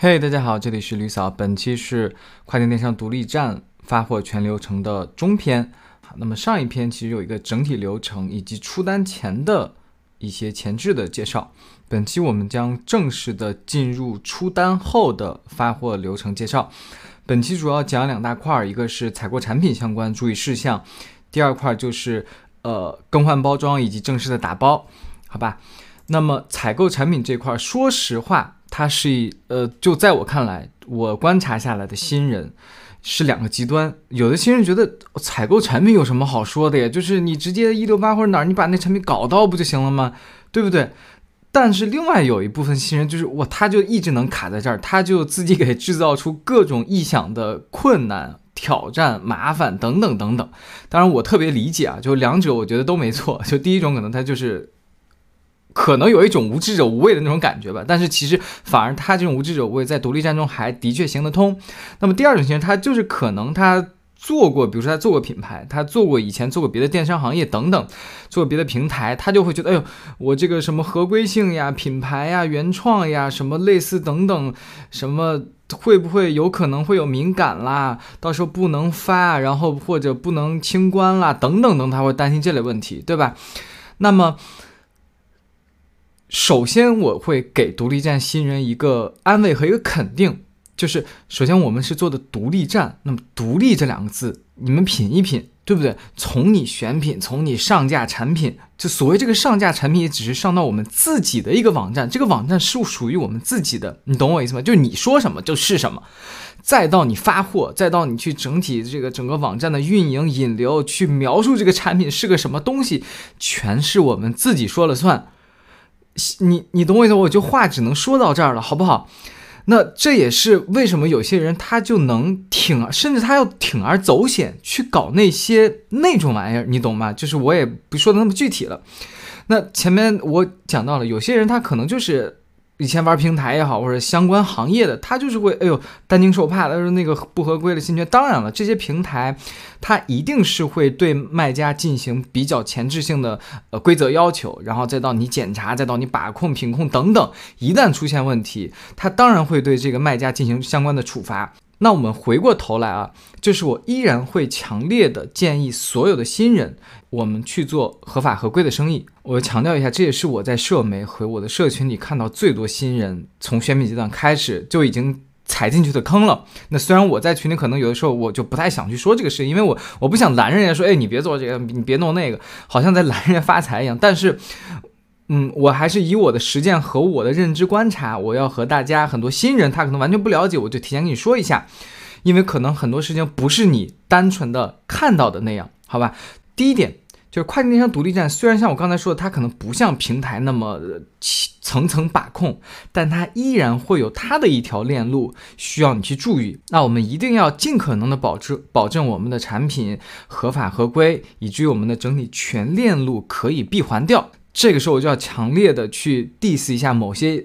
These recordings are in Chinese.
嘿，大家好，这里是吕嫂。本期是跨境电商独立站发货全流程的中篇。好，那么上一篇其实有一个整体流程以及出单前的一些前置的介绍。本期我们将正式的进入出单后的发货流程介绍。本期主要讲两大块，一个是采购产品相关注意事项，第二块就是呃更换包装以及正式的打包，好吧？那么采购产品这块，说实话。他是呃，就在我看来，我观察下来的新人是两个极端。有的新人觉得采购产品有什么好说的呀？就是你直接一六八或者哪儿，你把那产品搞到不就行了吗？对不对？但是另外有一部分新人就是我，他就一直能卡在这儿，他就自己 给制造出各种意想的困难、挑战、麻烦等等等等。当然，我特别理解啊，就两者我觉得都没错。就第一种可能他就是。可能有一种无知者无畏的那种感觉吧，但是其实反而他这种无知者无畏在独立站中还的确行得通。那么第二种情况，他就是可能他做过，比如说他做过品牌，他做过以前做过别的电商行业等等，做别的平台，他就会觉得，哎呦，我这个什么合规性呀、品牌呀、原创呀，什么类似等等，什么会不会有可能会有敏感啦，到时候不能发，然后或者不能清关啦，等等等，他会担心这类问题，对吧？那么。首先，我会给独立站新人一个安慰和一个肯定，就是首先我们是做的独立站。那么“独立”这两个字，你们品一品，对不对？从你选品，从你上架产品，就所谓这个上架产品，也只是上到我们自己的一个网站，这个网站是属于我们自己的，你懂我意思吗？就是你说什么就是什么，再到你发货，再到你去整体这个整个网站的运营引流，去描述这个产品是个什么东西，全是我们自己说了算。你你懂我意思，我就话只能说到这儿了，好不好？那这也是为什么有些人他就能挺，甚至他要铤而走险去搞那些那种玩意儿，你懂吗？就是我也不说的那么具体了。那前面我讲到了，有些人他可能就是。以前玩平台也好，或者相关行业的，他就是会，哎呦，担惊受怕。他说那个不合规的侵权，当然了，这些平台，它一定是会对卖家进行比较前置性的呃规则要求，然后再到你检查，再到你把控、品控等等。一旦出现问题，他当然会对这个卖家进行相关的处罚。那我们回过头来啊，就是我依然会强烈的建议所有的新人，我们去做合法合规的生意。我强调一下，这也是我在社媒和我的社群里看到最多新人从选品阶段开始就已经踩进去的坑了。那虽然我在群里可能有的时候我就不太想去说这个事，因为我我不想拦人家说，哎，你别做这个，你别弄那个，好像在拦人家发财一样。但是。嗯，我还是以我的实践和我的认知观察，我要和大家很多新人他可能完全不了解，我就提前跟你说一下，因为可能很多事情不是你单纯的看到的那样，好吧？第一点就是跨境电商独立站，虽然像我刚才说的，它可能不像平台那么层层把控，但它依然会有它的一条链路需要你去注意。那我们一定要尽可能的保证保证我们的产品合法合规，以至于我们的整体全链路可以闭环掉。这个时候我就要强烈的去 diss 一下某些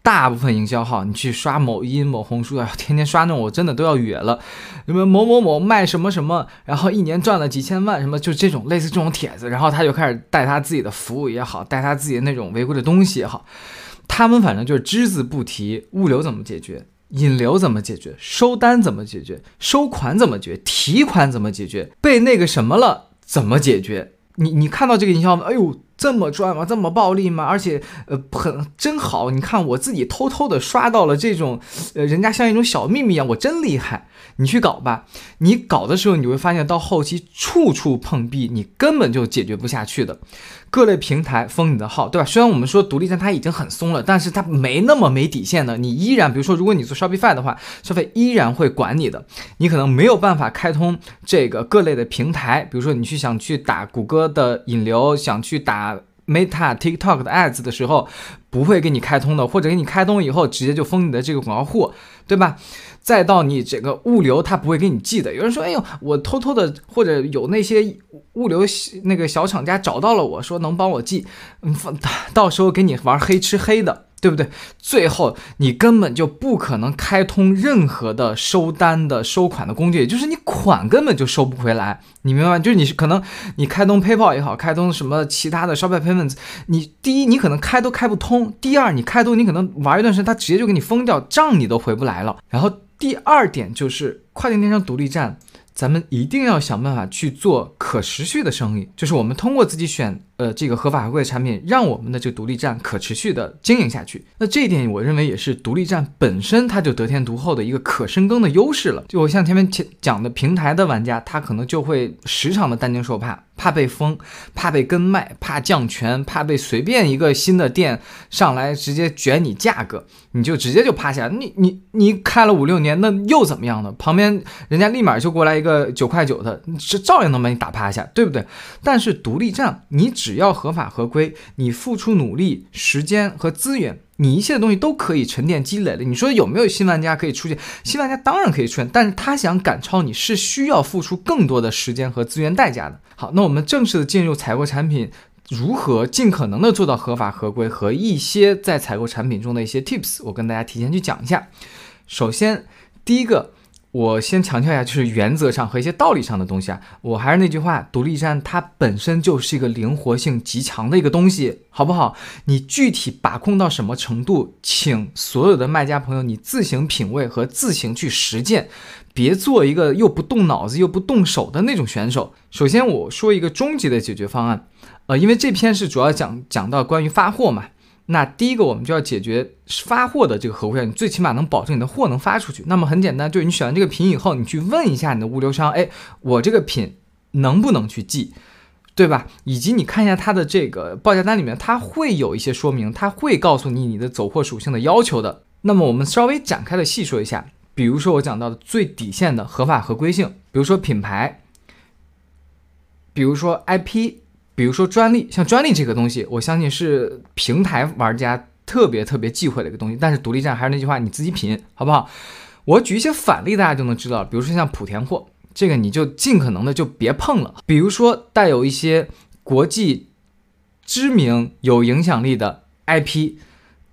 大部分营销号，你去刷某音、某红书啊，天天刷那种，我真的都要哕了。有没有某某某卖什么什么，然后一年赚了几千万，什么就这种类似这种帖子，然后他就开始带他自己的服务也好，带他自己的那种违规的东西也好，他们反正就是只字不提物流怎么解决，引流怎么解决，收单怎么解决，收款怎么解决，提款怎么解决，被那个什么了怎么解决？你你看到这个营销，哎呦！这么赚吗？这么暴利吗？而且，呃，很真好。你看，我自己偷偷的刷到了这种，呃，人家像一种小秘密一样，我真厉害。你去搞吧。你搞的时候，你会发现到后期处处碰壁，你根本就解决不下去的。各类平台封你的号，对吧？虽然我们说独立站它已经很松了，但是它没那么没底线的。你依然，比如说，如果你做 Shopify 的话，消费依然会管你的。你可能没有办法开通这个各类的平台，比如说你去想去打谷歌的引流，想去打 Meta、TikTok 的 ads 的时候，不会给你开通的，或者给你开通以后，直接就封你的这个广告户，对吧？再到你这个物流，他不会给你寄的。有人说：“哎呦，我偷偷的，或者有那些物流那个小厂家找到了我说能帮我寄，嗯，到时候给你玩黑吃黑的。”对不对？最后你根本就不可能开通任何的收单的收款的工具，也就是你款根本就收不回来，你明白吗？就是你可能你开通 PayPal 也好，开通什么其他的 Shopify Payments，你第一你可能开都开不通，第二你开通你可能玩一段时间，它直接就给你封掉，账你都回不来了。然后第二点就是跨境电商独立站。咱们一定要想办法去做可持续的生意，就是我们通过自己选呃这个合法合规的产品，让我们的这个独立站可持续的经营下去。那这一点我认为也是独立站本身它就得天独厚的一个可深耕的优势了。就我像前面讲的平台的玩家，他可能就会时常的担惊受怕。怕被封，怕被跟卖，怕降权，怕被随便一个新的店上来直接卷你价格，你就直接就趴下。你你你开了五六年，那又怎么样呢？旁边人家立马就过来一个九块九的，是照样能把你打趴下，对不对？但是独立站，你只只要合法合规，你付出努力、时间和资源。你一切的东西都可以沉淀积累的。你说有没有新玩家可以出现？新玩家当然可以出现，但是他想赶超你是需要付出更多的时间和资源代价的。好，那我们正式的进入采购产品，如何尽可能的做到合法合规和一些在采购产品中的一些 tips，我跟大家提前去讲一下。首先，第一个。我先强调一下，就是原则上和一些道理上的东西啊。我还是那句话，独立站它本身就是一个灵活性极强的一个东西，好不好？你具体把控到什么程度，请所有的卖家朋友你自行品味和自行去实践，别做一个又不动脑子又不动手的那种选手。首先我说一个终极的解决方案，呃，因为这篇是主要讲讲到关于发货嘛。那第一个，我们就要解决发货的这个合规，你最起码能保证你的货能发出去。那么很简单，就是你选完这个品以后，你去问一下你的物流商，哎，我这个品能不能去寄，对吧？以及你看一下它的这个报价单里面，它会有一些说明，它会告诉你你的走货属性的要求的。那么我们稍微展开的细说一下，比如说我讲到的最底线的合法合规性，比如说品牌，比如说 IP。比如说专利，像专利这个东西，我相信是平台玩家特别特别忌讳的一个东西。但是独立站还是那句话，你自己品，好不好？我举一些反例，大家就能知道。比如说像莆田货，这个你就尽可能的就别碰了。比如说带有一些国际知名、有影响力的 IP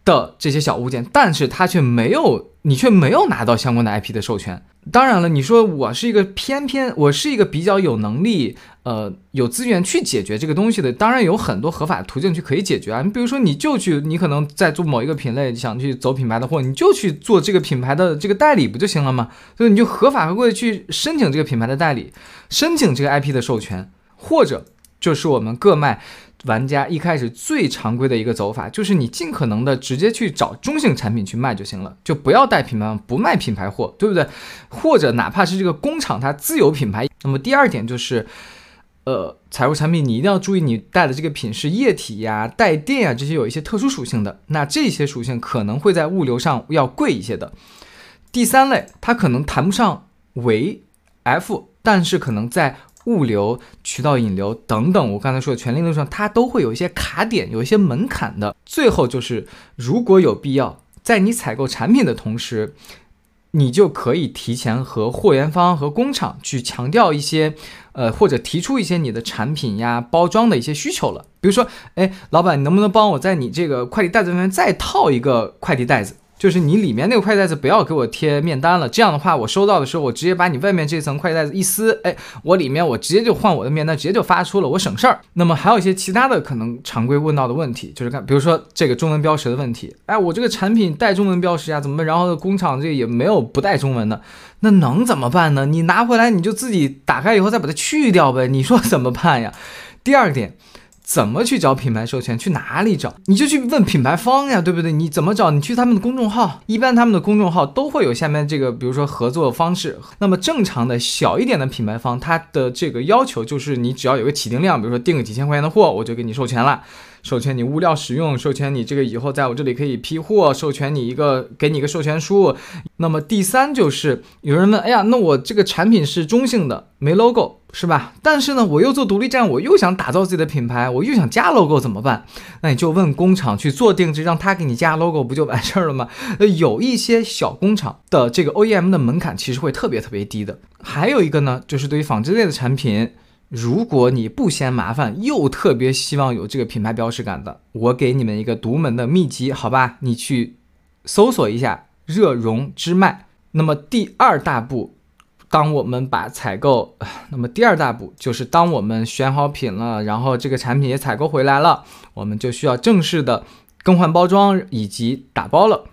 的这些小物件，但是它却没有，你却没有拿到相关的 IP 的授权。当然了，你说我是一个偏偏，我是一个比较有能力，呃，有资源去解决这个东西的。当然有很多合法的途径去可以解决啊。你比如说，你就去，你可能在做某一个品类，想去走品牌的货，你就去做这个品牌的这个代理不就行了吗？所以你就合法合规的去申请这个品牌的代理，申请这个 IP 的授权，或者就是我们各卖。玩家一开始最常规的一个走法，就是你尽可能的直接去找中性产品去卖就行了，就不要带品牌，不卖品牌货，对不对？或者哪怕是这个工厂它自有品牌。那么第二点就是，呃，采购产品你一定要注意，你带的这个品是液体呀、带电呀这些有一些特殊属性的，那这些属性可能会在物流上要贵一些的。第三类，它可能谈不上为 F，但是可能在。物流、渠道引流等等，我刚才说的全链路上，它都会有一些卡点，有一些门槛的。最后就是，如果有必要，在你采购产品的同时，你就可以提前和货源方和工厂去强调一些，呃，或者提出一些你的产品呀、包装的一些需求了。比如说，哎，老板，你能不能帮我在你这个快递袋子上面再套一个快递袋子？就是你里面那个快递袋子不要给我贴面单了，这样的话我收到的时候我直接把你外面这层快递袋子一撕，哎，我里面我直接就换我的面单，直接就发出了，我省事儿。那么还有一些其他的可能常规问到的问题，就是看，比如说这个中文标识的问题，哎，我这个产品带中文标识呀，怎么然后工厂这也没有不带中文的，那能怎么办呢？你拿回来你就自己打开以后再把它去掉呗，你说怎么办呀？第二点。怎么去找品牌授权？去哪里找？你就去问品牌方呀，对不对？你怎么找？你去他们的公众号，一般他们的公众号都会有下面这个，比如说合作方式。那么正常的小一点的品牌方，他的这个要求就是，你只要有个起订量，比如说订个几千块钱的货，我就给你授权了。授权你物料使用，授权你这个以后在我这里可以批货，授权你一个给你一个授权书。那么第三就是有人问，哎呀，那我这个产品是中性的，没 logo 是吧？但是呢，我又做独立站，我又想打造自己的品牌，我又想加 logo 怎么办？那你就问工厂去做定制，让他给你加 logo 不就完事儿了吗？呃，有一些小工厂的这个 OEM 的门槛其实会特别特别低的。还有一个呢，就是对于纺织类的产品。如果你不嫌麻烦，又特别希望有这个品牌标识感的，我给你们一个独门的秘籍，好吧？你去搜索一下热熔之脉。那么第二大步，当我们把采购，那么第二大步就是当我们选好品了，然后这个产品也采购回来了，我们就需要正式的更换包装以及打包了。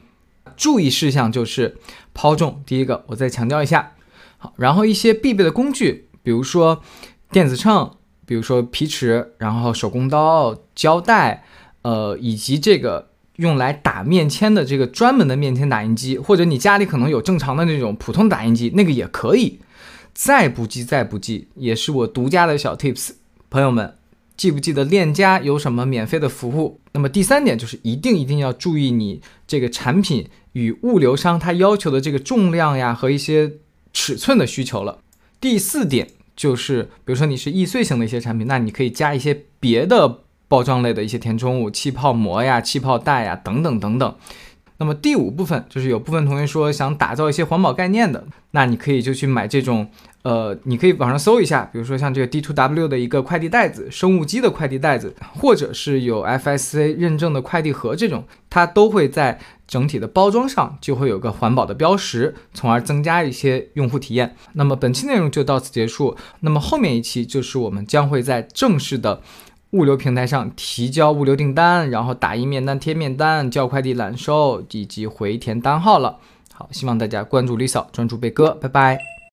注意事项就是抛重，第一个我再强调一下。好，然后一些必备的工具，比如说电子秤，比如说皮尺，然后手工刀、胶带，呃，以及这个用来打面签的这个专门的面签打印机，或者你家里可能有正常的那种普通打印机，那个也可以。再不济，再不济，也是我独家的小 tips，朋友们，记不记得链家有什么免费的服务？那么第三点就是一定一定要注意你这个产品与物流商他要求的这个重量呀和一些。尺寸的需求了。第四点就是，比如说你是易碎型的一些产品，那你可以加一些别的包装类的一些填充物，气泡膜呀、气泡袋呀等等等等。那么第五部分就是有部分同学说想打造一些环保概念的，那你可以就去买这种，呃，你可以网上搜一下，比如说像这个 D2W 的一个快递袋子，生物基的快递袋子，或者是有 FSC 认证的快递盒这种，它都会在。整体的包装上就会有个环保的标识，从而增加一些用户体验。那么本期内容就到此结束。那么后面一期就是我们将会在正式的物流平台上提交物流订单，然后打印面单、贴面单、叫快递揽收以及回填单号了。好，希望大家关注李嫂，专注贝哥，拜拜。